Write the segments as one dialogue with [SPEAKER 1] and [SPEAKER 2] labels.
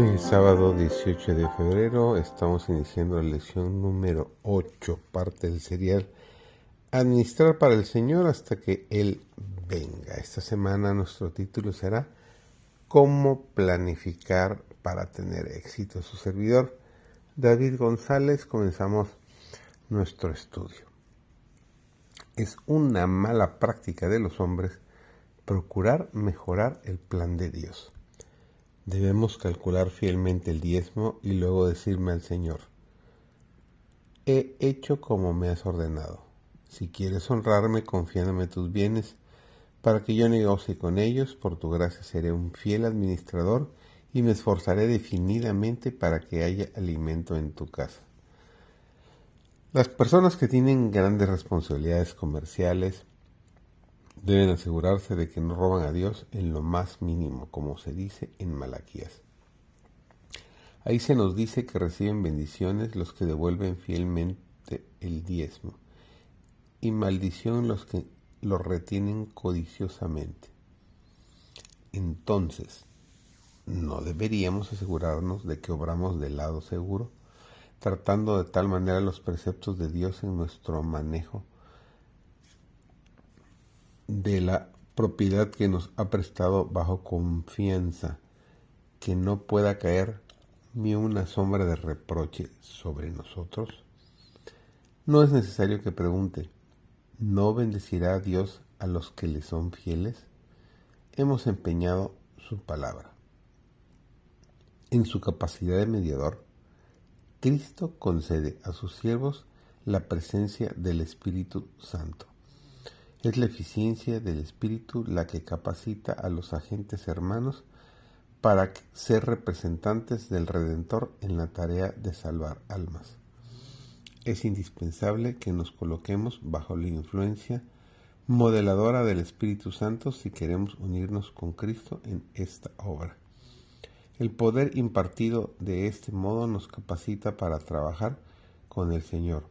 [SPEAKER 1] Hoy es sábado 18 de febrero, estamos iniciando la lección número 8, parte del serial Administrar para el Señor hasta que Él venga. Esta semana nuestro título será Cómo planificar para tener éxito. Su servidor David González, comenzamos nuestro estudio. Es una mala práctica de los hombres procurar mejorar el plan de Dios. Debemos calcular fielmente el diezmo y luego decirme al Señor, he hecho como me has ordenado. Si quieres honrarme confiándome tus bienes, para que yo negocie con ellos, por tu gracia seré un fiel administrador y me esforzaré definidamente para que haya alimento en tu casa. Las personas que tienen grandes responsabilidades comerciales deben asegurarse de que no roban a Dios en lo más mínimo, como se dice en Malaquías. Ahí se nos dice que reciben bendiciones los que devuelven fielmente el diezmo y maldición los que lo retienen codiciosamente. Entonces, ¿no deberíamos asegurarnos de que obramos del lado seguro, tratando de tal manera los preceptos de Dios en nuestro manejo de la propiedad que nos ha prestado bajo confianza, que no pueda caer ni una sombra de reproche sobre nosotros? No es necesario que pregunte, ¿no bendecirá a Dios a los que le son fieles? Hemos empeñado su palabra. En su capacidad de mediador, Cristo concede a sus siervos la presencia del Espíritu Santo es la eficiencia del Espíritu la que capacita a los agentes hermanos para ser representantes del Redentor en la tarea de salvar almas. Es indispensable que nos coloquemos bajo la influencia modeladora del Espíritu Santo si queremos unirnos con Cristo en esta obra. El poder impartido de este modo nos capacita para trabajar con el Señor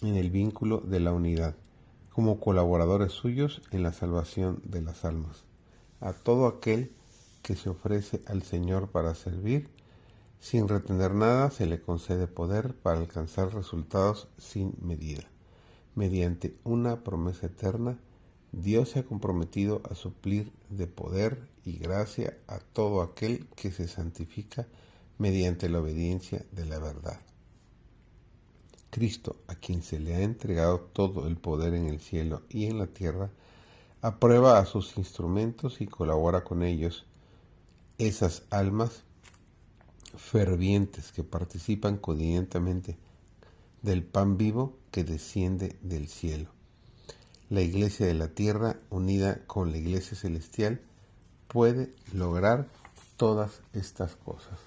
[SPEAKER 1] en el vínculo de la unidad como colaboradores suyos en la salvación de las almas. A todo aquel que se ofrece al Señor para servir, sin retener nada, se le concede poder para alcanzar resultados sin medida. Mediante una promesa eterna, Dios se ha comprometido a suplir de poder y gracia a todo aquel que se santifica mediante la obediencia de la verdad. Cristo, a quien se le ha entregado todo el poder en el cielo y en la tierra, aprueba a sus instrumentos y colabora con ellos esas almas fervientes que participan cotidianamente del pan vivo que desciende del cielo. La iglesia de la tierra, unida con la iglesia celestial, puede lograr todas estas cosas.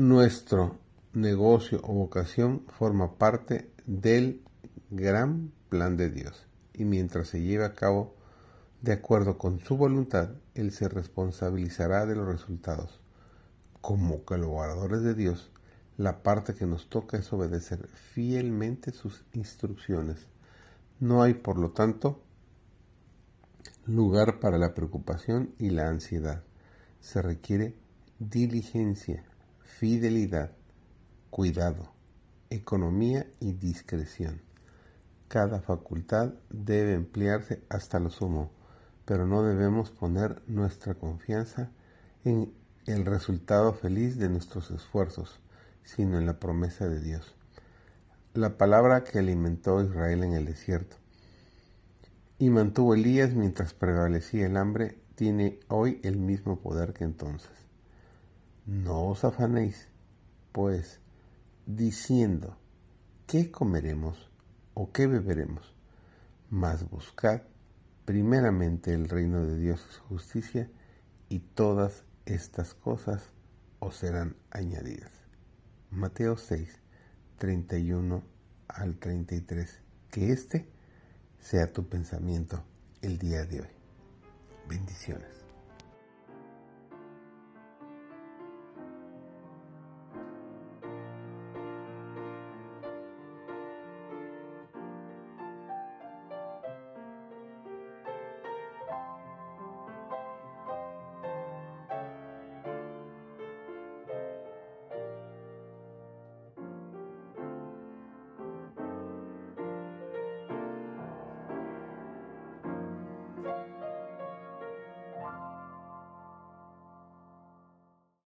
[SPEAKER 1] Nuestro negocio o vocación forma parte del gran plan de Dios y mientras se lleve a cabo de acuerdo con su voluntad, Él se responsabilizará de los resultados. Como colaboradores de Dios, la parte que nos toca es obedecer fielmente sus instrucciones. No hay, por lo tanto, lugar para la preocupación y la ansiedad. Se requiere diligencia, fidelidad, cuidado, economía y discreción. Cada facultad debe emplearse hasta lo sumo, pero no debemos poner nuestra confianza en el resultado feliz de nuestros esfuerzos, sino en la promesa de Dios. La palabra que alimentó Israel en el desierto y mantuvo Elías mientras prevalecía el hambre tiene hoy el mismo poder que entonces. No os afanéis, pues, diciendo, ¿qué comeremos o qué beberemos? Mas buscad primeramente el reino de Dios y su justicia, y todas estas cosas os serán añadidas. Mateo 6, 31 al 33. Que este sea tu pensamiento el día de hoy. Bendiciones.